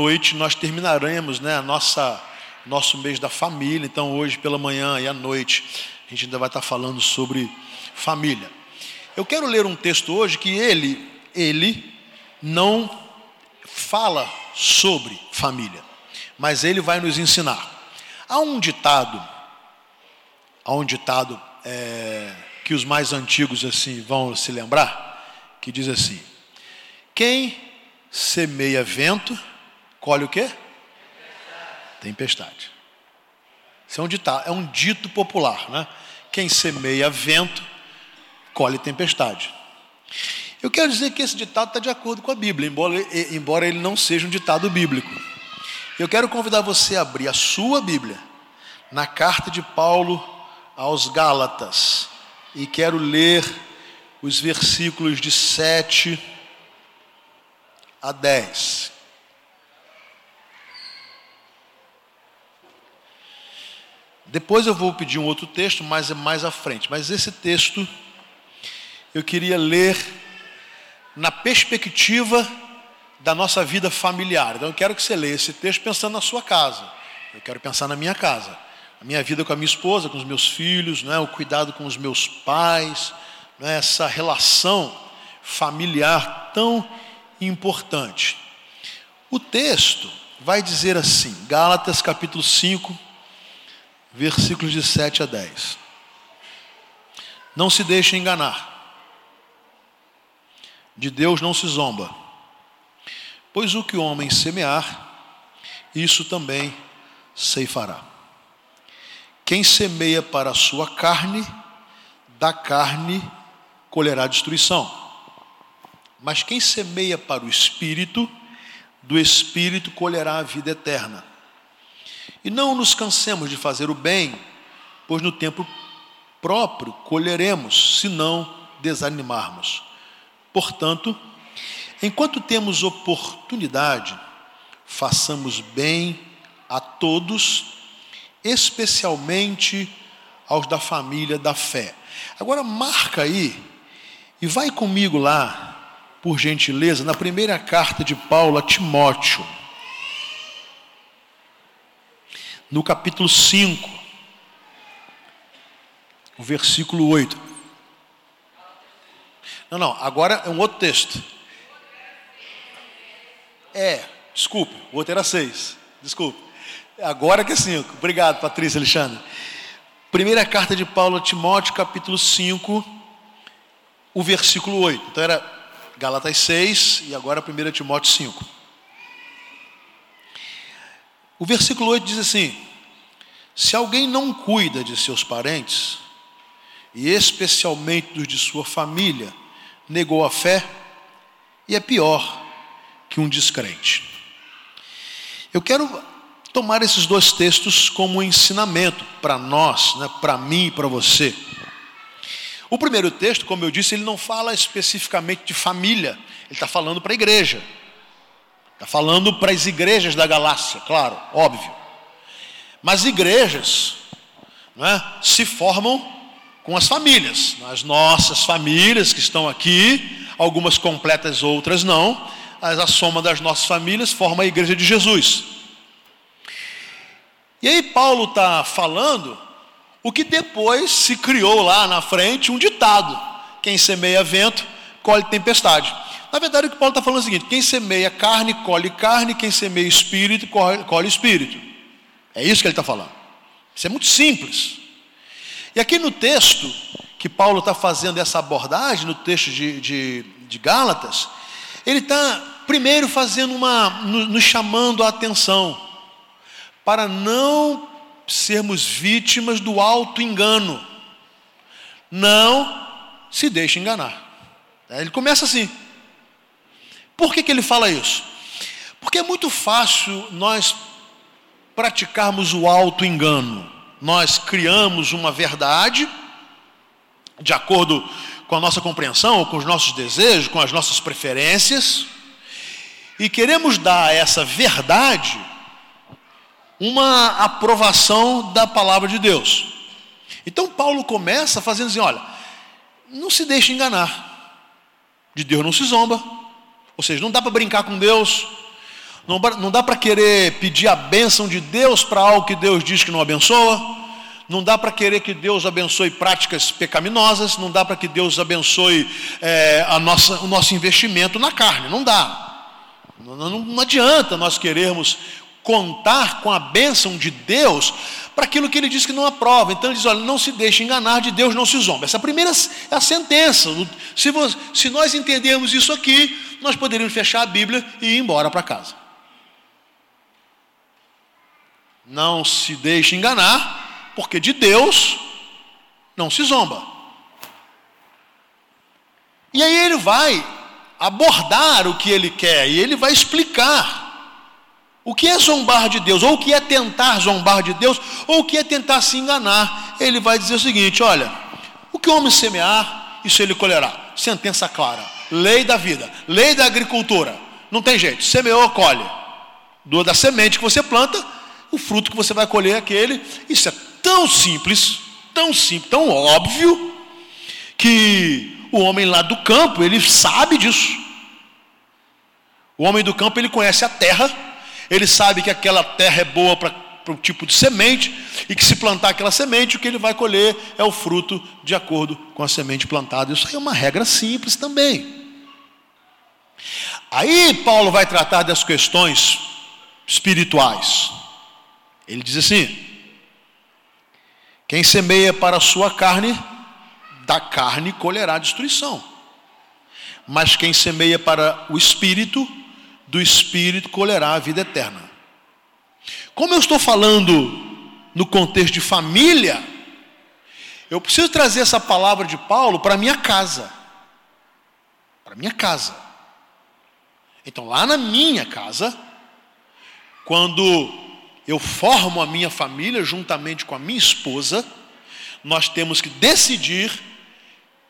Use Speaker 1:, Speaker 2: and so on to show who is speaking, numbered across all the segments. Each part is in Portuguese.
Speaker 1: noite nós terminaremos né, a nossa nosso mês da família. Então hoje pela manhã e à noite a gente ainda vai estar falando sobre família. Eu quero ler um texto hoje que ele ele não fala sobre família, mas ele vai nos ensinar. Há um ditado, há um ditado é, que os mais antigos assim vão se lembrar, que diz assim: quem semeia vento, colhe o quê? Tempestade. Isso é um ditado, é um dito popular, né? Quem semeia vento, colhe tempestade. Eu quero dizer que esse ditado está de acordo com a Bíblia, embora, embora ele não seja um ditado bíblico. Eu quero convidar você a abrir a sua Bíblia na carta de Paulo aos Gálatas e quero ler os versículos de 7 a 10. Depois eu vou pedir um outro texto, mas é mais à frente. Mas esse texto eu queria ler na perspectiva da nossa vida familiar. Então eu quero que você leia esse texto pensando na sua casa. Eu quero pensar na minha casa. A minha vida com a minha esposa, com os meus filhos, não é? o cuidado com os meus pais, não é? essa relação familiar tão importante. O texto vai dizer assim, Gálatas capítulo 5, versículos de 7 a 10. Não se deixe enganar. De Deus não se zomba. Pois o que o homem semear, isso também ceifará. Quem semeia para a sua carne, da carne colherá destruição. Mas quem semeia para o espírito, do espírito colherá a vida eterna. E não nos cansemos de fazer o bem, pois no tempo próprio colheremos, se não desanimarmos. Portanto, enquanto temos oportunidade, façamos bem a todos, especialmente aos da família da fé. Agora marca aí e vai comigo lá, por gentileza, na primeira carta de Paulo a Timóteo no capítulo 5, o versículo 8. Não, não, agora é um outro texto. É, desculpe, o outro era 6. Desculpe. Agora que é 5. Obrigado, Patrícia Alexandre. Primeira carta de Paulo a Timóteo, capítulo 5, o versículo 8. Então era Galatas 6 e agora 1 Timóteo 5. O versículo 8 diz assim: Se alguém não cuida de seus parentes, e especialmente dos de sua família, negou a fé e é pior que um descrente. Eu quero tomar esses dois textos como um ensinamento para nós, né, para mim e para você. O primeiro texto, como eu disse, ele não fala especificamente de família, ele está falando para a igreja. Está falando para as igrejas da Galácia, claro, óbvio. Mas igrejas não é, se formam com as famílias. As nossas famílias que estão aqui, algumas completas, outras não. Mas a soma das nossas famílias forma a igreja de Jesus. E aí Paulo está falando o que depois se criou lá na frente um ditado: quem semeia vento, colhe tempestade. Na verdade, o que Paulo está falando é o seguinte: quem semeia carne, colhe carne, quem semeia espírito, colhe, espírito. É isso que ele está falando. Isso é muito simples. E aqui no texto, que Paulo está fazendo essa abordagem, no texto de, de, de Gálatas, ele está primeiro fazendo uma, nos chamando a atenção, para não sermos vítimas do alto engano. Não se deixe enganar. Ele começa assim. Por que, que ele fala isso? Porque é muito fácil nós praticarmos o auto-engano. Nós criamos uma verdade, de acordo com a nossa compreensão, com os nossos desejos, com as nossas preferências, e queremos dar a essa verdade uma aprovação da palavra de Deus. Então Paulo começa fazendo assim: olha, não se deixe enganar, de Deus não se zomba, ou seja, não dá para brincar com Deus, Não dá para querer pedir a bênção de Deus para algo que Deus diz que não abençoa. Não dá para querer que Deus abençoe práticas pecaminosas. Não dá para que Deus abençoe é, a nossa, o nosso investimento na carne. Não dá. Não, não, não adianta nós querermos contar com a bênção de Deus para aquilo que ele diz que não aprova. Então ele diz: olha, não se deixe enganar, de Deus não se zomba. Essa primeira é a sentença. Se, você, se nós entendermos isso aqui, nós poderíamos fechar a Bíblia e ir embora para casa. Não se deixe enganar, porque de Deus não se zomba. E aí ele vai abordar o que ele quer e ele vai explicar o que é zombar de Deus, ou o que é tentar zombar de Deus, ou o que é tentar se enganar. Ele vai dizer o seguinte: olha, o que o homem semear, isso ele colherá. Sentença clara, lei da vida, lei da agricultura. Não tem jeito, semeou, colhe. Do da semente que você planta, o fruto que você vai colher é aquele. Isso é tão simples, tão simples, tão óbvio, que o homem lá do campo, ele sabe disso. O homem do campo, ele conhece a terra ele sabe que aquela terra é boa para o tipo de semente, e que se plantar aquela semente, o que ele vai colher é o fruto de acordo com a semente plantada. Isso é uma regra simples também. Aí Paulo vai tratar das questões espirituais. Ele diz assim: quem semeia para a sua carne, da carne colherá destruição. Mas quem semeia para o espírito, do Espírito colherá a vida eterna. Como eu estou falando no contexto de família, eu preciso trazer essa palavra de Paulo para minha casa. Para minha casa. Então, lá na minha casa, quando eu formo a minha família juntamente com a minha esposa, nós temos que decidir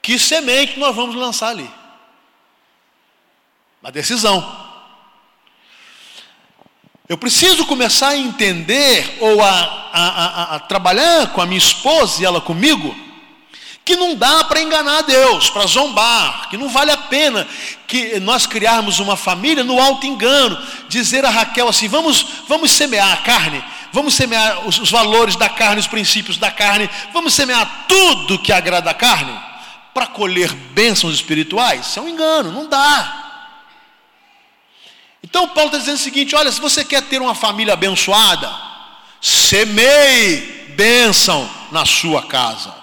Speaker 1: que semente nós vamos lançar ali. Uma decisão. Eu preciso começar a entender ou a, a, a, a trabalhar com a minha esposa e ela comigo, que não dá para enganar Deus, para zombar, que não vale a pena que nós criarmos uma família no alto engano, dizer a Raquel assim: vamos, vamos semear a carne, vamos semear os, os valores da carne, os princípios da carne, vamos semear tudo que agrada a carne, para colher bênçãos espirituais. Isso é um engano, não dá. Então Paulo está dizendo o seguinte: olha, se você quer ter uma família abençoada, semeie bênção na sua casa.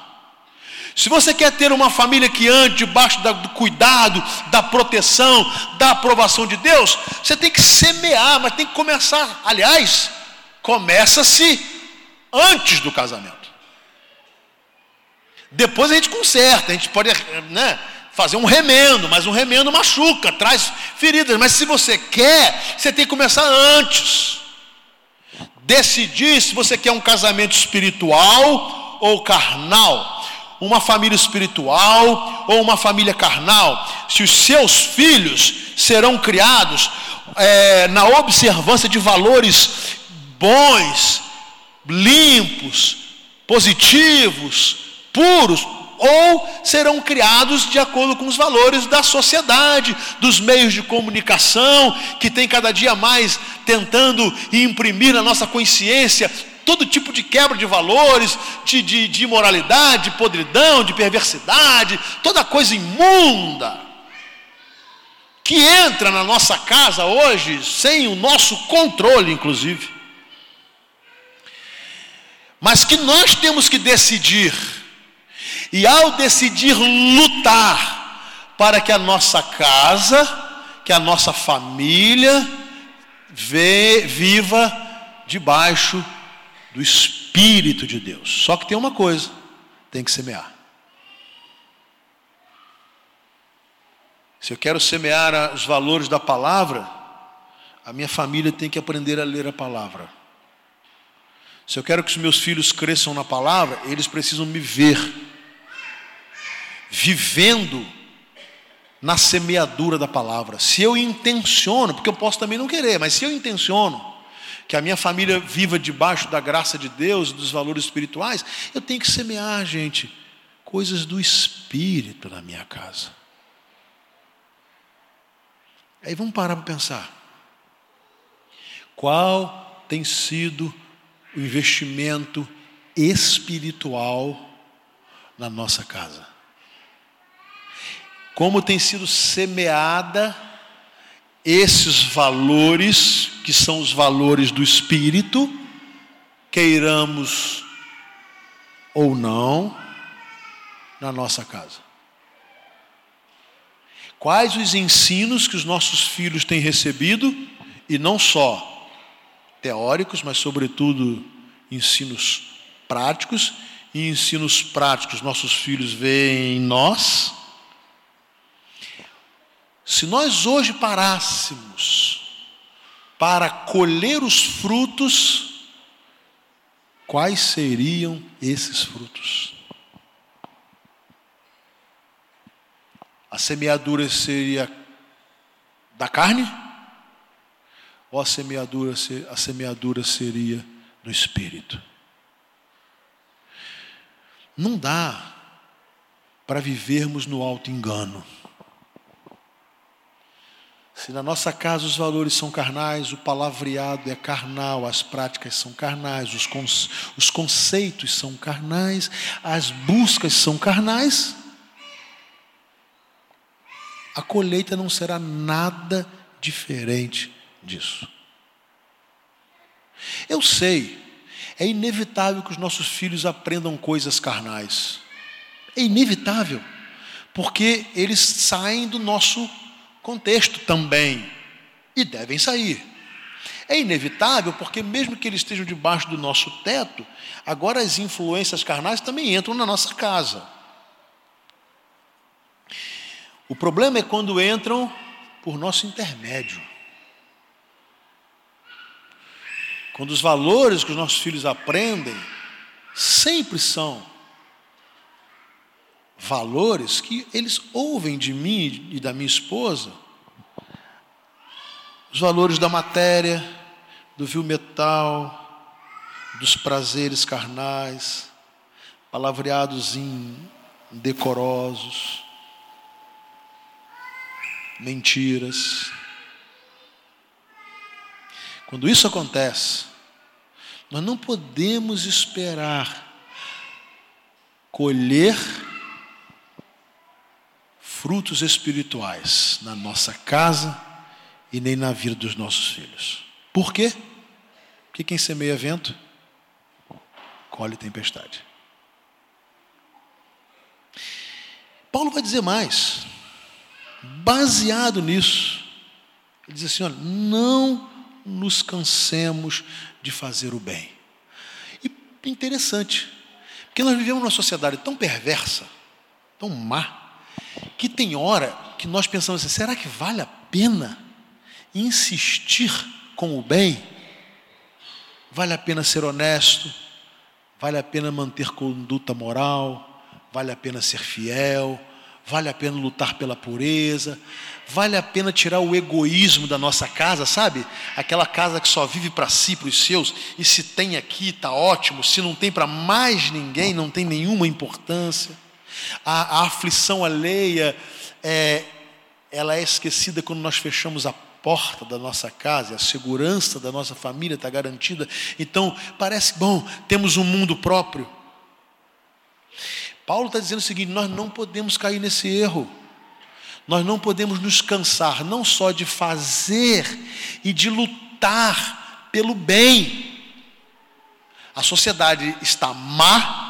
Speaker 1: Se você quer ter uma família que ande debaixo do cuidado, da proteção, da aprovação de Deus, você tem que semear, mas tem que começar. Aliás, começa-se antes do casamento. Depois a gente conserta, a gente pode, né? Fazer um remendo, mas um remendo machuca, traz feridas. Mas se você quer, você tem que começar antes. Decidir se você quer um casamento espiritual ou carnal, uma família espiritual ou uma família carnal. Se os seus filhos serão criados é, na observância de valores bons, limpos, positivos, puros, ou serão criados de acordo com os valores da sociedade, dos meios de comunicação, que tem cada dia mais tentando imprimir na nossa consciência todo tipo de quebra de valores, de, de, de imoralidade, de podridão, de perversidade, toda coisa imunda que entra na nossa casa hoje sem o nosso controle, inclusive. Mas que nós temos que decidir e ao decidir lutar para que a nossa casa, que a nossa família vê, viva debaixo do Espírito de Deus. Só que tem uma coisa: tem que semear. Se eu quero semear os valores da palavra, a minha família tem que aprender a ler a palavra. Se eu quero que os meus filhos cresçam na palavra, eles precisam me ver vivendo na semeadura da palavra. Se eu intenciono, porque eu posso também não querer, mas se eu intenciono que a minha família viva debaixo da graça de Deus, dos valores espirituais, eu tenho que semear, gente, coisas do espírito na minha casa. Aí vamos parar para pensar. Qual tem sido o investimento espiritual na nossa casa? Como tem sido semeada esses valores, que são os valores do espírito, queiramos ou não, na nossa casa? Quais os ensinos que os nossos filhos têm recebido, e não só teóricos, mas, sobretudo, ensinos práticos, e ensinos práticos nossos filhos veem em nós. Se nós hoje parássemos para colher os frutos, quais seriam esses frutos? A semeadura seria da carne? Ou a semeadura, a semeadura seria no espírito? Não dá para vivermos no alto engano. Se na nossa casa os valores são carnais, o palavreado é carnal, as práticas são carnais, os, os conceitos são carnais, as buscas são carnais, a colheita não será nada diferente disso. Eu sei, é inevitável que os nossos filhos aprendam coisas carnais. É inevitável, porque eles saem do nosso contexto também e devem sair. É inevitável porque, mesmo que eles estejam debaixo do nosso teto, agora as influências carnais também entram na nossa casa. O problema é quando entram por nosso intermédio. Quando os valores que os nossos filhos aprendem sempre são valores que eles ouvem de mim e da minha esposa. Os valores da matéria, do vil metal, dos prazeres carnais, palavreados indecorosos mentiras. Quando isso acontece, nós não podemos esperar colher frutos espirituais na nossa casa e nem na vida dos nossos filhos. Por quê? Porque quem semeia vento, colhe tempestade. Paulo vai dizer mais baseado nisso, ele diz assim: olha, não nos cansemos de fazer o bem. E interessante, porque nós vivemos numa sociedade tão perversa, tão má, que tem hora que nós pensamos assim: será que vale a pena insistir com o bem? Vale a pena ser honesto? Vale a pena manter conduta moral? Vale a pena ser fiel? vale a pena lutar pela pureza, vale a pena tirar o egoísmo da nossa casa, sabe? Aquela casa que só vive para si, para os seus, e se tem aqui está ótimo, se não tem para mais ninguém, não tem nenhuma importância. A, a aflição alheia, é, ela é esquecida quando nós fechamos a porta da nossa casa, a segurança da nossa família está garantida. Então, parece bom, temos um mundo próprio. Paulo está dizendo o seguinte: nós não podemos cair nesse erro. Nós não podemos nos cansar, não só de fazer e de lutar pelo bem. A sociedade está má,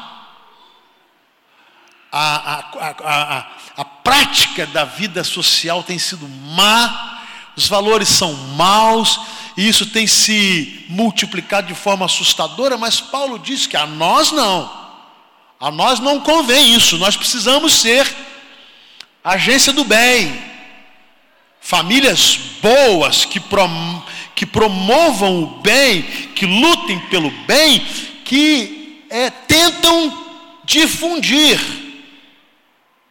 Speaker 1: a, a, a, a, prática da vida social tem sido má, os valores são maus, e isso tem se multiplicado de forma assustadora, mas Paulo diz que a nós não. A nós não convém isso, nós precisamos ser agência do bem, famílias boas que, prom que promovam o bem, que lutem pelo bem, que é, tentam difundir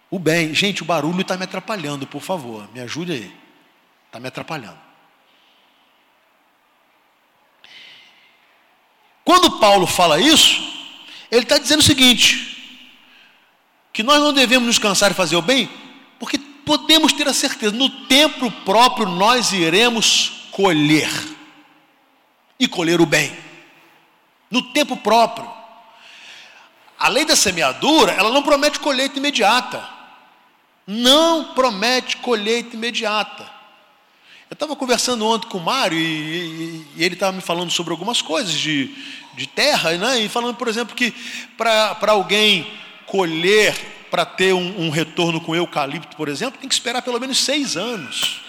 Speaker 1: o bem. Gente, o barulho está me atrapalhando, por favor, me ajude aí. Está me atrapalhando. Quando Paulo fala isso, ele está dizendo o seguinte: que nós não devemos nos cansar de fazer o bem, porque podemos ter a certeza, no tempo próprio nós iremos colher. e colher o bem, no tempo próprio. A lei da semeadura, ela não promete colheita imediata. Não promete colheita imediata. Eu estava conversando ontem com o Mário e, e, e ele estava me falando sobre algumas coisas de, de terra, né? e falando, por exemplo, que para alguém colher, para ter um, um retorno com eucalipto, por exemplo, tem que esperar pelo menos seis anos.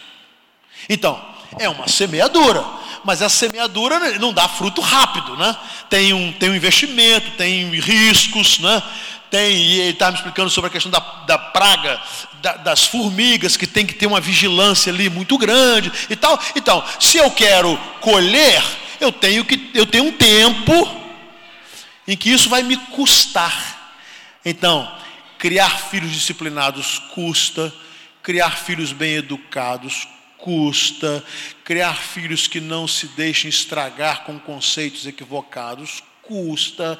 Speaker 1: Então, é uma semeadura, mas a semeadura não dá fruto rápido, né? Tem um, tem um investimento, tem riscos, né? Tem, e ele estava me explicando sobre a questão da, da praga, da, das formigas, que tem que ter uma vigilância ali muito grande e tal. Então, se eu quero colher, eu tenho que eu tenho um tempo em que isso vai me custar. Então, criar filhos disciplinados custa, criar filhos bem educados custa, criar filhos que não se deixem estragar com conceitos equivocados custa,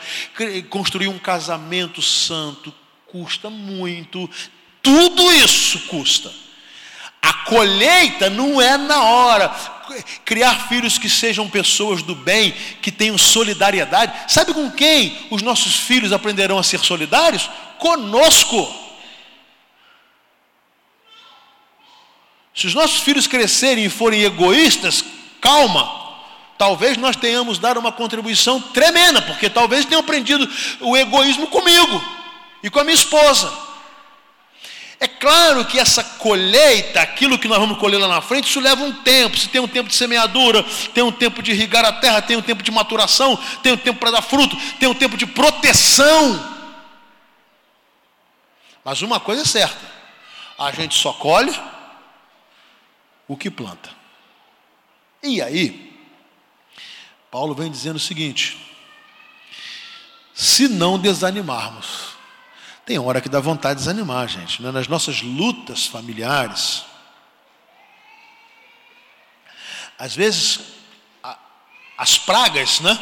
Speaker 1: construir um casamento santo custa muito, tudo isso custa. A colheita não é na hora. Criar filhos que sejam pessoas do bem, que tenham solidariedade. Sabe com quem os nossos filhos aprenderão a ser solidários? Conosco. Se os nossos filhos crescerem e forem egoístas, calma. Talvez nós tenhamos dado uma contribuição tremenda, porque talvez tenham aprendido o egoísmo comigo e com a minha esposa. É claro que essa colheita, aquilo que nós vamos colher lá na frente, isso leva um tempo. Se tem um tempo de semeadura, tem um tempo de irrigar a terra, tem um tempo de maturação, tem um tempo para dar fruto, tem um tempo de proteção. Mas uma coisa é certa: a gente só colhe o que planta. E aí, Paulo vem dizendo o seguinte: se não desanimarmos, tem hora que dá vontade de desanimar, gente. Né? Nas nossas lutas familiares, às vezes a, as pragas, né,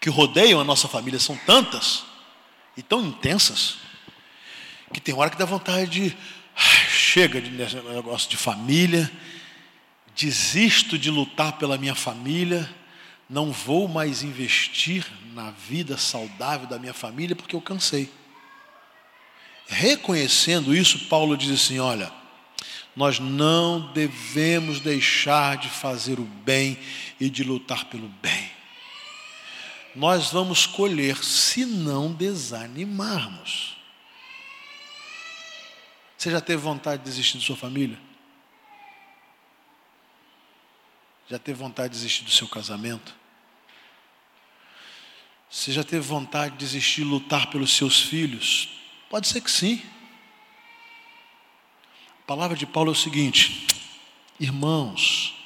Speaker 1: que rodeiam a nossa família são tantas e tão intensas que tem hora que dá vontade de chega de negócio de família, desisto de lutar pela minha família, não vou mais investir na vida saudável da minha família porque eu cansei. Reconhecendo isso, Paulo diz assim: olha, nós não devemos deixar de fazer o bem e de lutar pelo bem. Nós vamos colher se não desanimarmos. Você já teve vontade de desistir de sua família? Já teve vontade de desistir do seu casamento? Você já teve vontade de desistir de lutar pelos seus filhos? Pode ser que sim. A palavra de Paulo é o seguinte: irmãos,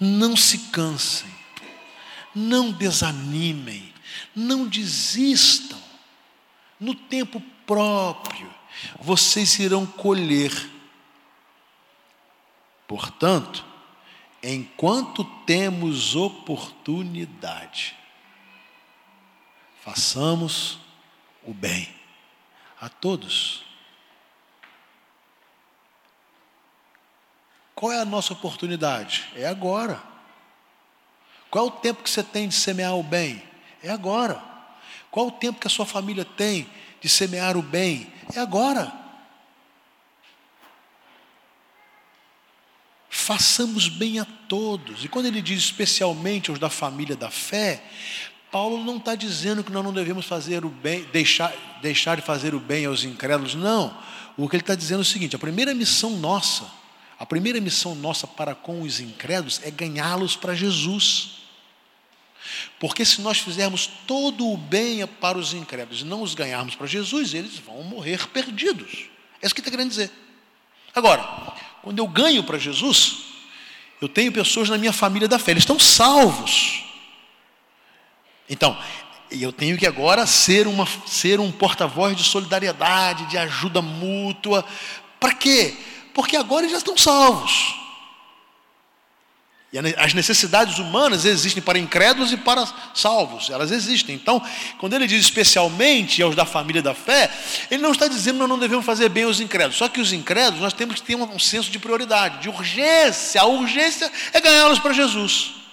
Speaker 1: não se cansem, não desanimem, não desistam. No tempo próprio, vocês irão colher. Portanto, enquanto temos oportunidade, façamos o bem a todos. Qual é a nossa oportunidade? É agora. Qual é o tempo que você tem de semear o bem? É agora. Qual é o tempo que a sua família tem de semear o bem? É agora. Façamos bem a todos. E quando ele diz especialmente aos da família da fé, Paulo não está dizendo que nós não devemos fazer o bem, deixar, deixar de fazer o bem aos incrédulos, não. O que ele está dizendo é o seguinte: a primeira missão nossa, a primeira missão nossa para com os incrédulos é ganhá-los para Jesus. Porque se nós fizermos todo o bem para os incrédulos e não os ganharmos para Jesus, eles vão morrer perdidos. É isso que está querendo dizer. Agora, quando eu ganho para Jesus, eu tenho pessoas na minha família da fé, eles estão salvos. Então, eu tenho que agora ser, uma, ser um porta-voz de solidariedade, de ajuda mútua. Para quê? Porque agora eles já estão salvos. E as necessidades humanas existem para incrédulos e para salvos, elas existem. Então, quando ele diz especialmente aos da família da fé, ele não está dizendo que nós não devemos fazer bem aos incrédulos. Só que os incrédulos nós temos que ter um senso de prioridade, de urgência. A urgência é ganhá-los para Jesus.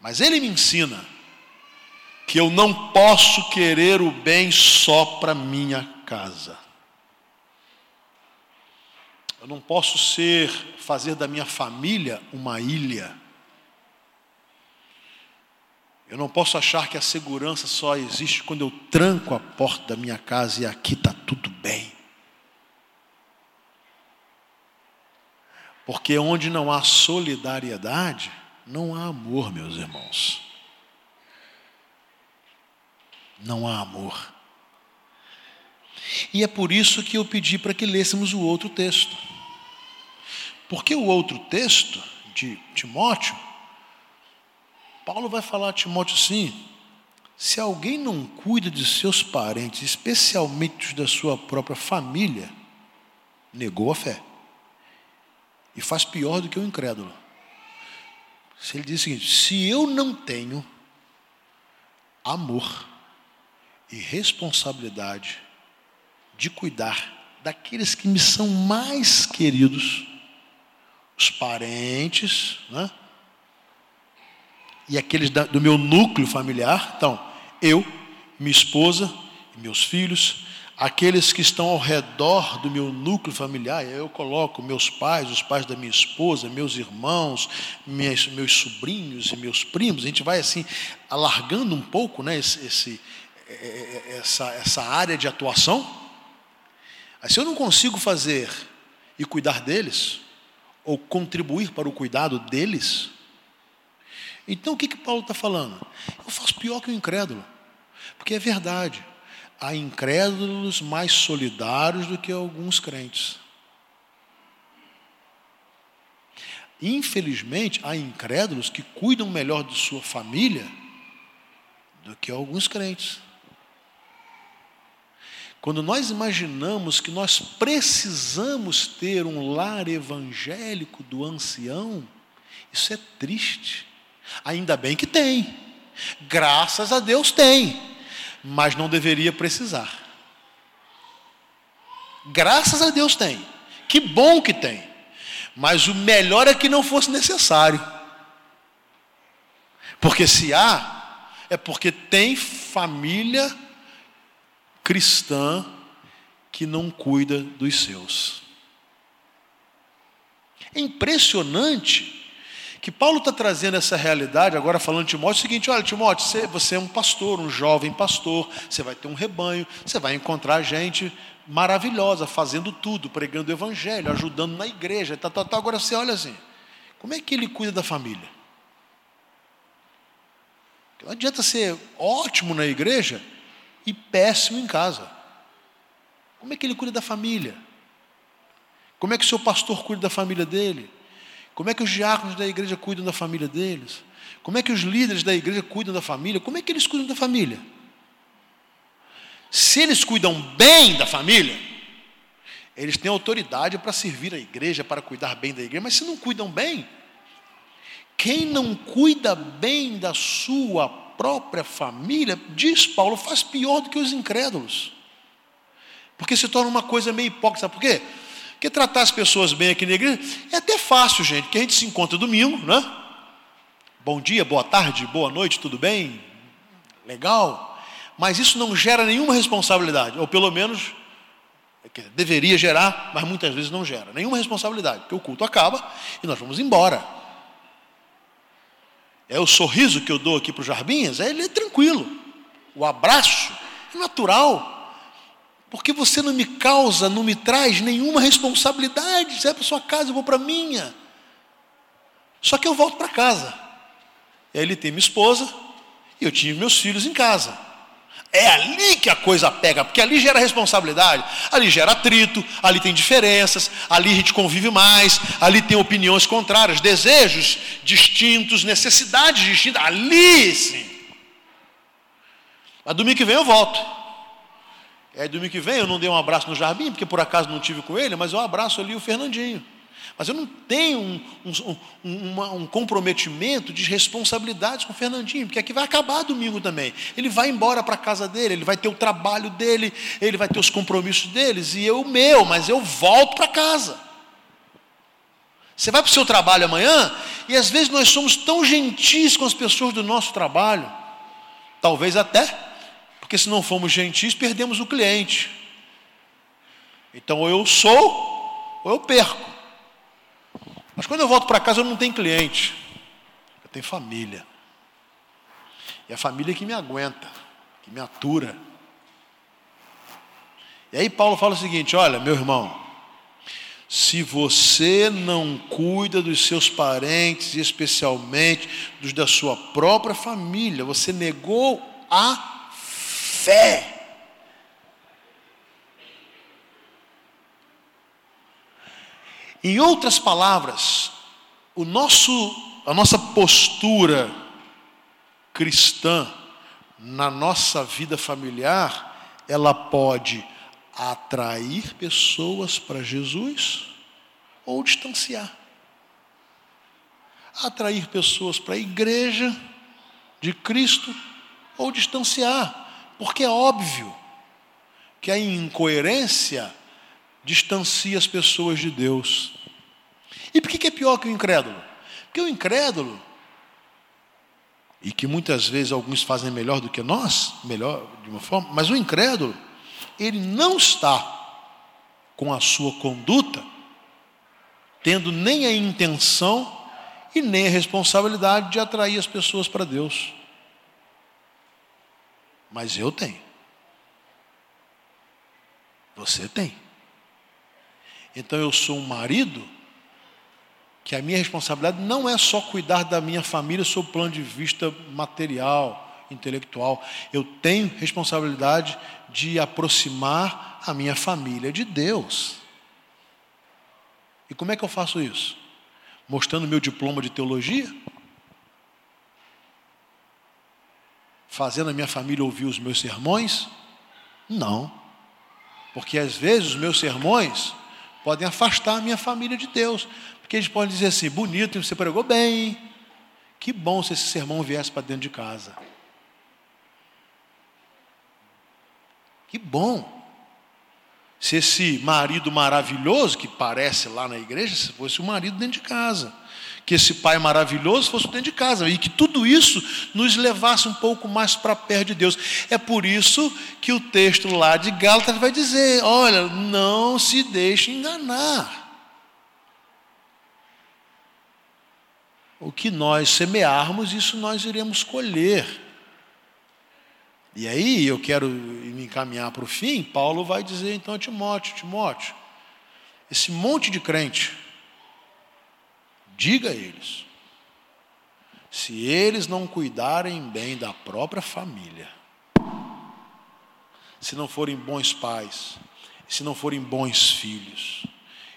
Speaker 1: Mas ele me ensina que eu não posso querer o bem só para minha casa. Eu não posso ser, fazer da minha família uma ilha. Eu não posso achar que a segurança só existe quando eu tranco a porta da minha casa e aqui está tudo bem. Porque onde não há solidariedade, não há amor, meus irmãos. Não há amor. E é por isso que eu pedi para que lêssemos o outro texto. Porque o outro texto de Timóteo Paulo vai falar a Timóteo assim: se alguém não cuida de seus parentes, especialmente da sua própria família, negou a fé. E faz pior do que o incrédulo. Se ele diz o seguinte: se eu não tenho amor e responsabilidade de cuidar daqueles que me são mais queridos, os parentes, né? e aqueles do meu núcleo familiar. Então, eu, minha esposa meus filhos, aqueles que estão ao redor do meu núcleo familiar, eu coloco meus pais, os pais da minha esposa, meus irmãos, minhas, meus sobrinhos e meus primos, a gente vai assim alargando um pouco né, esse, esse, é, é, essa, essa área de atuação. Aí, se eu não consigo fazer e cuidar deles, ou contribuir para o cuidado deles, então o que, que Paulo está falando? Eu faço pior que o incrédulo. Porque é verdade. Há incrédulos mais solidários do que alguns crentes. Infelizmente, há incrédulos que cuidam melhor de sua família do que alguns crentes. Quando nós imaginamos que nós precisamos ter um lar evangélico do ancião, isso é triste. Ainda bem que tem. Graças a Deus tem. Mas não deveria precisar. Graças a Deus tem. Que bom que tem. Mas o melhor é que não fosse necessário. Porque se há, é porque tem família cristã que não cuida dos seus. É impressionante que Paulo está trazendo essa realidade, agora falando de Timóteo, é o seguinte: olha, Timóteo, você, é um pastor, um jovem pastor, você vai ter um rebanho, você vai encontrar gente maravilhosa, fazendo tudo, pregando o evangelho, ajudando na igreja, tá, tá, tá. agora você olha assim, como é que ele cuida da família? Não adianta ser ótimo na igreja e péssimo em casa. Como é que ele cuida da família? Como é que o seu pastor cuida da família dele? Como é que os diáconos da igreja cuidam da família deles? Como é que os líderes da igreja cuidam da família? Como é que eles cuidam da família? Se eles cuidam bem da família, eles têm autoridade para servir a igreja, para cuidar bem da igreja, mas se não cuidam bem, quem não cuida bem da sua própria família, diz Paulo, faz pior do que os incrédulos. Porque se torna uma coisa meio hipócrita, sabe por quê? Porque tratar as pessoas bem aqui na igreja é até fácil, gente, porque a gente se encontra domingo, né? Bom dia, boa tarde, boa noite, tudo bem? Legal. Mas isso não gera nenhuma responsabilidade, ou pelo menos é deveria gerar, mas muitas vezes não gera nenhuma responsabilidade, porque o culto acaba e nós vamos embora. É o sorriso que eu dou aqui para o Jarbinhas, ele é tranquilo. O abraço é natural. Porque você não me causa, não me traz nenhuma responsabilidade. Você vai para sua casa, eu vou para minha. Só que eu volto para casa. E aí ele tem minha esposa e eu tive meus filhos em casa. É ali que a coisa pega, porque ali gera responsabilidade, ali gera atrito, ali tem diferenças, ali a gente convive mais, ali tem opiniões contrárias, desejos distintos, necessidades distintas, ali sim. Mas domingo que vem eu volto. Aí domingo que vem eu não dei um abraço no Jarbim, porque por acaso não tive com ele, mas eu abraço ali o Fernandinho. Mas eu não tenho um, um, um, um, comprometimento de responsabilidades com o Fernandinho, porque aqui vai acabar domingo também. Ele vai embora para a casa dele, ele vai ter o trabalho dele, ele vai ter os compromissos deles, e eu o meu, mas eu volto para casa. Você vai para o seu trabalho amanhã e às vezes nós somos tão gentis com as pessoas do nosso trabalho, talvez até, porque se não formos gentis, perdemos o cliente. Então, ou eu sou, ou eu perco. Mas quando eu volto para casa, eu não tenho cliente, eu tenho família. E a família que me aguenta, que me atura. E aí, Paulo fala o seguinte: olha, meu irmão, se você não cuida dos seus parentes, especialmente dos da sua própria família, você negou a fé. Em outras palavras, o nosso, a nossa postura cristã na nossa vida familiar, ela pode atrair pessoas para Jesus ou distanciar. Atrair pessoas para a igreja de Cristo ou distanciar, porque é óbvio que a incoerência distancia as pessoas de Deus. E por que é pior que o incrédulo? Porque o incrédulo, e que muitas vezes alguns fazem melhor do que nós, melhor de uma forma, mas o incrédulo, ele não está com a sua conduta tendo nem a intenção e nem a responsabilidade de atrair as pessoas para Deus. Mas eu tenho. Você tem. Então eu sou um marido que a minha responsabilidade não é só cuidar da minha família sob o plano de vista material, intelectual. Eu tenho responsabilidade de aproximar a minha família de Deus. E como é que eu faço isso? Mostrando meu diploma de teologia? Fazendo a minha família ouvir os meus sermões? Não. Porque às vezes os meus sermões podem afastar a minha família de Deus. Porque eles podem dizer assim: bonito, você pregou bem. Que bom se esse sermão viesse para dentro de casa. Que bom. Se esse marido maravilhoso, que parece lá na igreja, se fosse o marido dentro de casa. Que esse pai maravilhoso fosse dentro de casa. E que tudo isso nos levasse um pouco mais para perto de Deus. É por isso que o texto lá de Gálatas vai dizer: olha, não se deixe enganar. O que nós semearmos, isso nós iremos colher. E aí eu quero me encaminhar para o fim, Paulo vai dizer então a Timóteo, Timóteo, esse monte de crente, diga a eles, se eles não cuidarem bem da própria família, se não forem bons pais, se não forem bons filhos,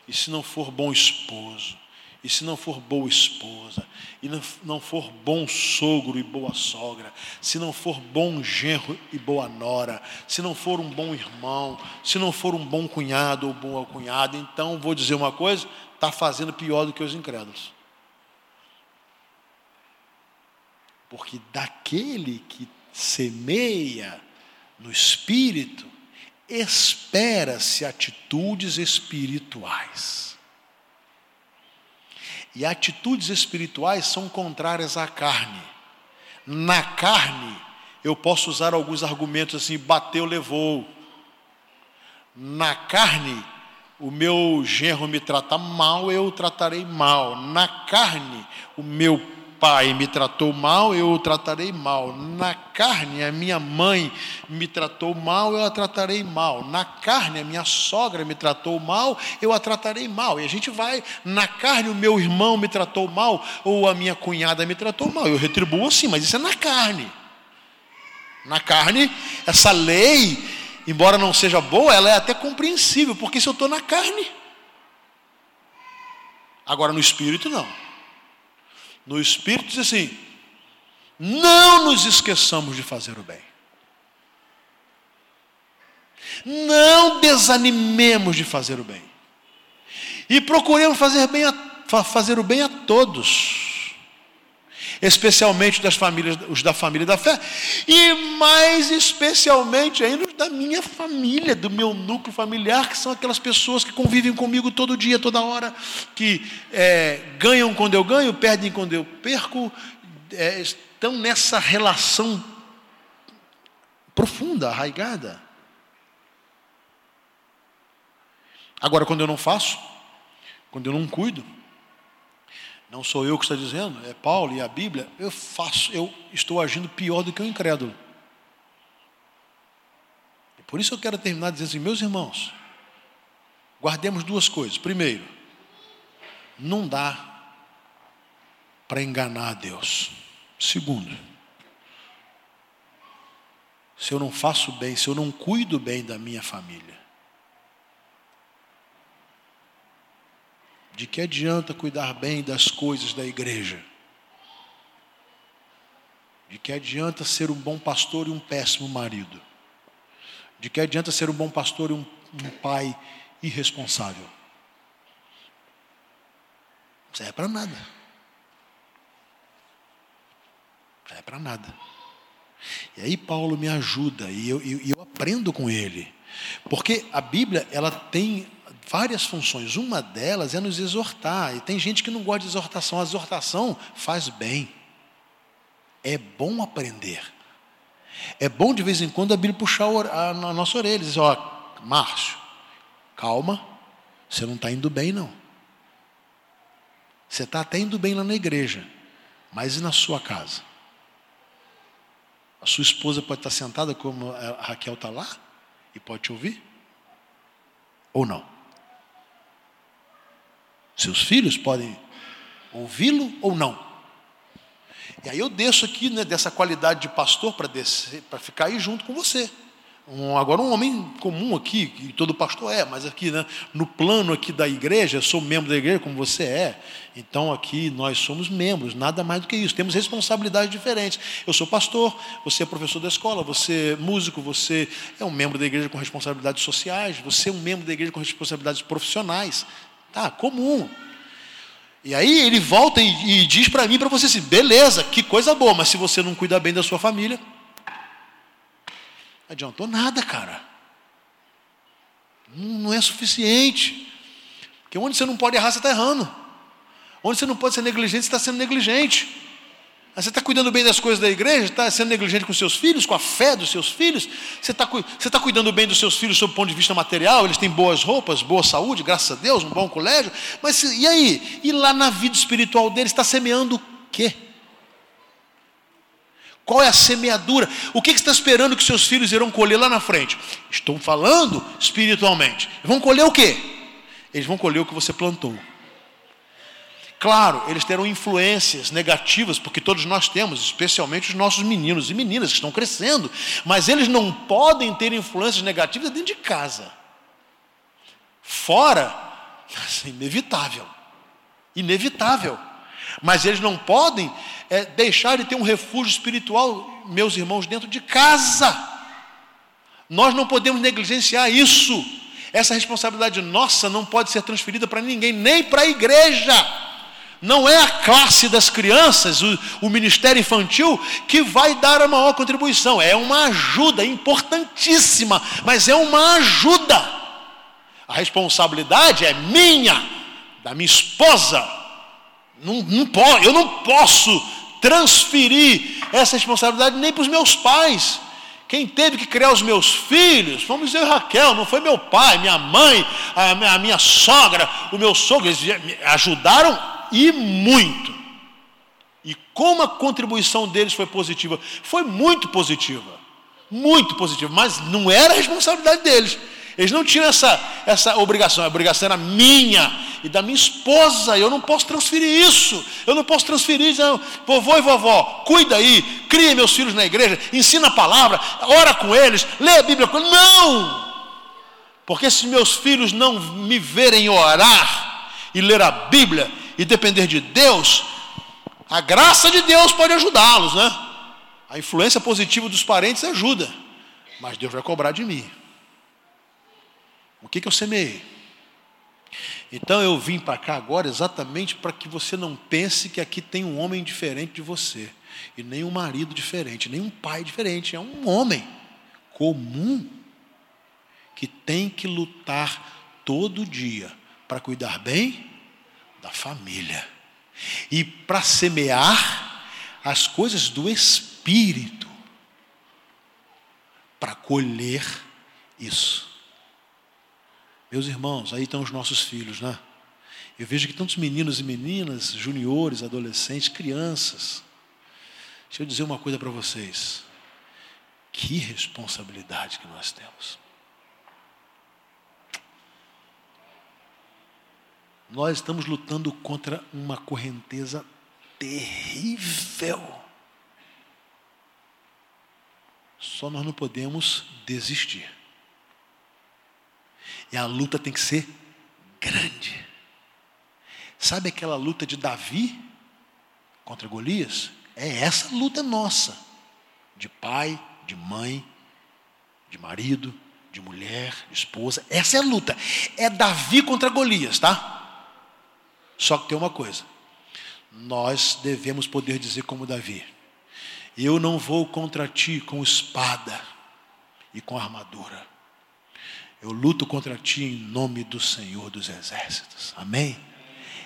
Speaker 1: e se não for bom esposo, e se não for boa esposa, e não for bom sogro e boa sogra, se não for bom genro e boa nora, se não for um bom irmão, se não for um bom cunhado ou boa cunhada, então vou dizer uma coisa: está fazendo pior do que os incrédulos. Porque daquele que semeia no espírito, espera-se atitudes espirituais. E atitudes espirituais são contrárias à carne. Na carne, eu posso usar alguns argumentos assim: bateu, levou. Na carne, o meu genro me trata mal, eu o tratarei mal. Na carne, o meu pai me tratou mal, eu o tratarei mal. Na carne, a minha mãe me tratou mal, eu a tratarei mal. Na carne, a minha sogra me tratou mal, eu a tratarei mal. E a gente vai, na carne, o meu irmão me tratou mal, ou a minha cunhada me tratou mal. Eu retribuo assim, mas isso é na carne. Na carne, essa lei, embora não seja boa, ela é até compreensível, porque se eu estou na carne. Agora no espírito, não no Espírito diz assim: não nos esqueçamos de fazer o bem. Não desanimemos de fazer o bem. E procuremos fazer, bem a, fazer o bem a todos, especialmente das famílias, os da família da fé, e mais especialmente ainda os da minha família, do meu núcleo familiar, que são aquelas pessoas que convivem comigo todo dia, toda hora, que é, ganham quando eu ganho, perdem quando eu perco, é, estão nessa relação profunda, arraigada. Agora, quando eu não faço, quando eu não cuido, não sou eu que está dizendo, é Paulo e a Bíblia, eu faço, eu estou agindo pior do que o incrédulo. E por isso eu quero terminar dizendo assim, meus irmãos, guardemos duas coisas. Primeiro, não dá para enganar a Deus. Segundo, se eu não faço bem, se eu não cuido bem da minha família, De que adianta cuidar bem das coisas da igreja? De que adianta ser um bom pastor e um péssimo marido? De que adianta ser um bom pastor e um, um pai irresponsável? Não serve para nada. Não serve para nada. E aí Paulo me ajuda e eu, eu, eu aprendo com ele. Porque a Bíblia, ela tem várias funções. Uma delas é nos exortar. E tem gente que não gosta de exortação. A exortação faz bem. É bom aprender. É bom de vez em quando a Bíblia puxar a nossa orelha e dizer: Ó, Márcio, calma, você não está indo bem, não. Você está até indo bem lá na igreja, mas e na sua casa? A sua esposa pode estar sentada como a Raquel está lá e pode te ouvir? Ou não? Seus filhos podem ouvi-lo ou não. E aí eu desço aqui né, dessa qualidade de pastor para descer, para ficar aí junto com você. Um, agora um homem comum aqui, que todo pastor é, mas aqui né, no plano aqui da igreja, sou membro da igreja como você é. Então aqui nós somos membros, nada mais do que isso. Temos responsabilidades diferentes. Eu sou pastor, você é professor da escola, você é músico, você é um membro da igreja com responsabilidades sociais, você é um membro da igreja com responsabilidades profissionais. Tá, comum. E aí ele volta e, e diz para mim, para você assim, beleza, que coisa boa, mas se você não cuidar bem da sua família, não adiantou nada, cara. Não, não é suficiente. Porque onde você não pode errar, você está errando. Onde você não pode ser negligente, você está sendo negligente. Você está cuidando bem das coisas da igreja? Está sendo negligente com seus filhos, com a fé dos seus filhos? Você está, você está cuidando bem dos seus filhos sob o ponto de vista material? Eles têm boas roupas, boa saúde, graças a Deus, um bom colégio. Mas e aí? E lá na vida espiritual deles está semeando o quê? Qual é a semeadura? O que, que você está esperando que seus filhos irão colher lá na frente? Estou falando espiritualmente. Vão colher o quê? Eles vão colher o que você plantou. Claro, eles terão influências negativas, porque todos nós temos, especialmente os nossos meninos e meninas que estão crescendo, mas eles não podem ter influências negativas dentro de casa. Fora, é inevitável. Inevitável. Mas eles não podem é, deixar de ter um refúgio espiritual, meus irmãos, dentro de casa. Nós não podemos negligenciar isso. Essa responsabilidade nossa não pode ser transferida para ninguém, nem para a igreja não é a classe das crianças, o, o, ministério infantil, que vai dar a maior contribuição. É uma ajuda importantíssima, mas é uma ajuda. A responsabilidade é minha, da minha esposa. Não, não eu não posso transferir essa responsabilidade nem para os meus pais. Quem teve que criar os meus filhos, vamos dizer Raquel, não foi meu pai, minha mãe, a minha, a minha sogra, o meu sogro, eles ajudaram e muito. E como a contribuição deles foi positiva? Foi muito positiva. Muito positiva, mas não era a responsabilidade deles. Eles não tinham essa, essa obrigação, a obrigação era minha e da minha esposa. Eu não posso transferir isso. Eu não posso transferir, não. vovô e vovó, cuida aí, cria meus filhos na igreja, ensina a palavra, ora com eles, lê a Bíblia com eles. Não! Porque se meus filhos não me verem orar e ler a Bíblia, e depender de Deus, a graça de Deus pode ajudá-los, né? A influência positiva dos parentes ajuda, mas Deus vai cobrar de mim. O que, que eu semeei? Então eu vim para cá agora exatamente para que você não pense que aqui tem um homem diferente de você, e nem um marido diferente, nem um pai diferente, é um homem comum que tem que lutar todo dia para cuidar bem da família e para semear as coisas do espírito para colher isso. Meus irmãos, aí estão os nossos filhos, né? Eu vejo que tantos meninos e meninas, juniores, adolescentes, crianças. Deixa eu dizer uma coisa para vocês. Que responsabilidade que nós temos. Nós estamos lutando contra uma correnteza terrível. Só nós não podemos desistir. E a luta tem que ser grande. Sabe aquela luta de Davi contra Golias? É essa luta nossa, de pai, de mãe, de marido, de mulher, de esposa. Essa é a luta. É Davi contra Golias, tá? Só que tem uma coisa. Nós devemos poder dizer como Davi: Eu não vou contra ti com espada e com armadura eu luto contra ti em nome do Senhor dos Exércitos. Amém?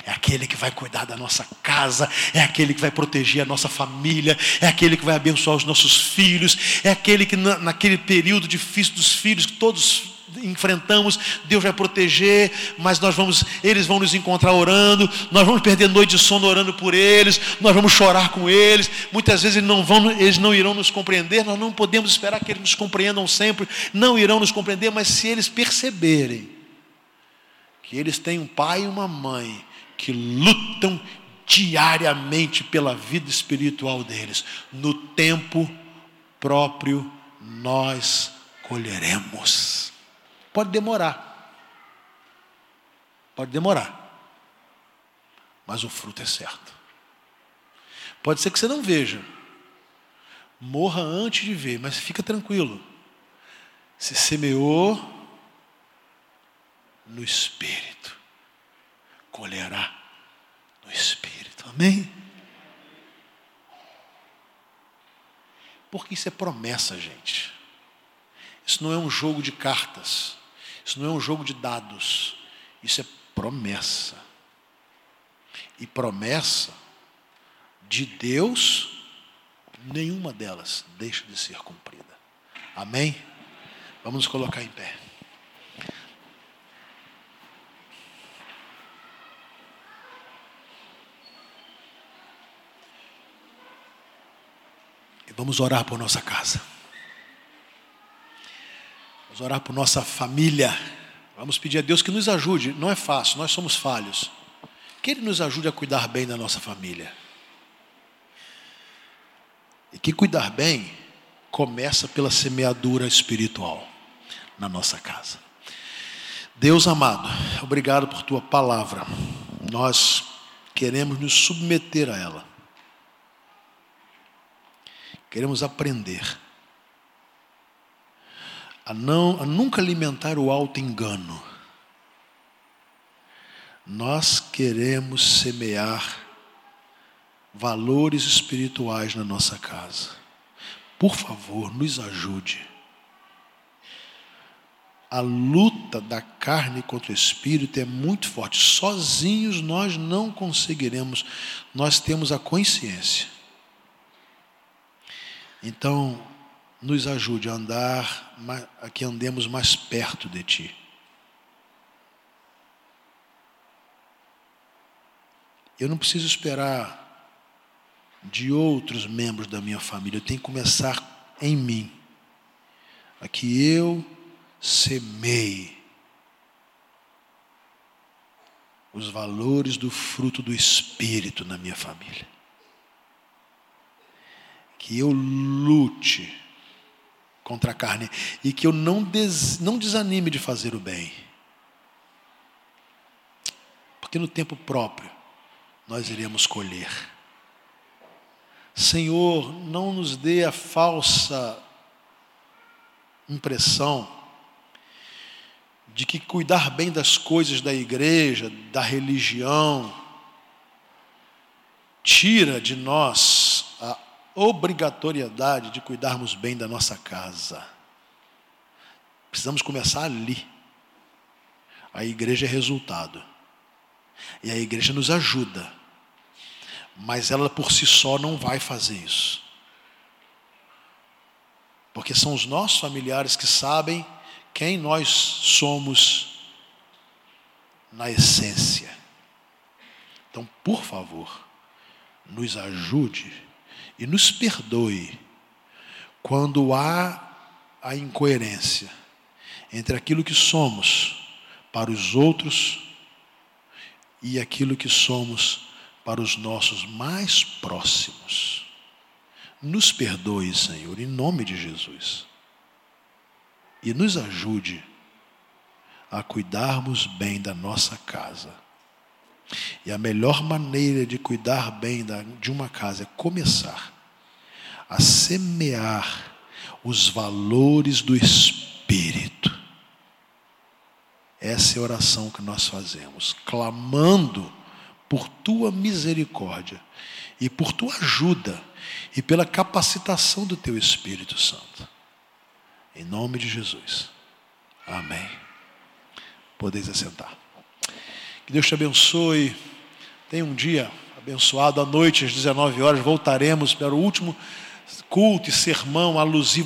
Speaker 1: É aquele que vai cuidar da nossa casa, é aquele que vai proteger a nossa família, é aquele que vai abençoar os nossos filhos, é aquele que naquele período difícil dos filhos que todos enfrentamos, Deus vai proteger, mas nós vamos, eles vão nos encontrar orando, nós vamos perder noite de sono orando por eles, nós vamos chorar com eles, muitas vezes eles não vão, eles não irão nos compreender, nós não podemos esperar que eles nos compreendam sempre, não irão nos compreender, mas se eles perceberem que eles têm um pai e uma mãe que lutam diariamente pela vida espiritual deles, no tempo próprio nós colheremos. Pode demorar. Pode demorar. Mas o fruto é certo. Pode ser que você não veja. Morra antes de ver, mas fica tranquilo. Se semeou no Espírito, colherá no Espírito. Amém? Porque isso é promessa, gente. Isso não é um jogo de cartas. Isso não é um jogo de dados, isso é promessa. E promessa de Deus, nenhuma delas deixa de ser cumprida. Amém? Vamos nos colocar em pé. E vamos orar por nossa casa. Vamos orar por nossa família. Vamos pedir a Deus que nos ajude. Não é fácil, nós somos falhos. Que Ele nos ajude a cuidar bem da nossa família. E que cuidar bem começa pela semeadura espiritual na nossa casa. Deus amado, obrigado por tua palavra. Nós queremos nos submeter a ela. Queremos aprender a, não, a nunca alimentar o alto engano. Nós queremos semear valores espirituais na nossa casa. Por favor, nos ajude. A luta da carne contra o espírito é muito forte. Sozinhos nós não conseguiremos. Nós temos a consciência. Então, nos ajude a andar, a que andemos mais perto de Ti. Eu não preciso esperar de outros membros da minha família, eu tenho que começar em mim, a que eu semeie os valores do fruto do Espírito na minha família. Que eu lute contra a carne e que eu não, des, não desanime de fazer o bem. Porque no tempo próprio nós iremos colher. Senhor, não nos dê a falsa impressão de que cuidar bem das coisas da igreja, da religião, tira de nós a obrigatoriedade de cuidarmos bem da nossa casa. Precisamos começar ali. A igreja é resultado. E a igreja nos ajuda. Mas ela por si só não vai fazer isso. Porque são os nossos familiares que sabem quem nós somos na essência. Então, por favor, nos ajude e nos perdoe quando há a incoerência entre aquilo que somos para os outros e aquilo que somos para os nossos mais próximos. Nos perdoe, Senhor, em nome de Jesus. E nos ajude a cuidarmos bem da nossa casa. E a melhor maneira de cuidar bem de uma casa é começar a semear os valores do Espírito. Essa é a oração que nós fazemos, clamando por tua misericórdia e por tua ajuda e pela capacitação do teu Espírito Santo. Em nome de Jesus. Amém. Podeis assentar. Que Deus te abençoe. Tenha um dia abençoado. À noite, às 19 horas, voltaremos para o último culto e sermão alusivo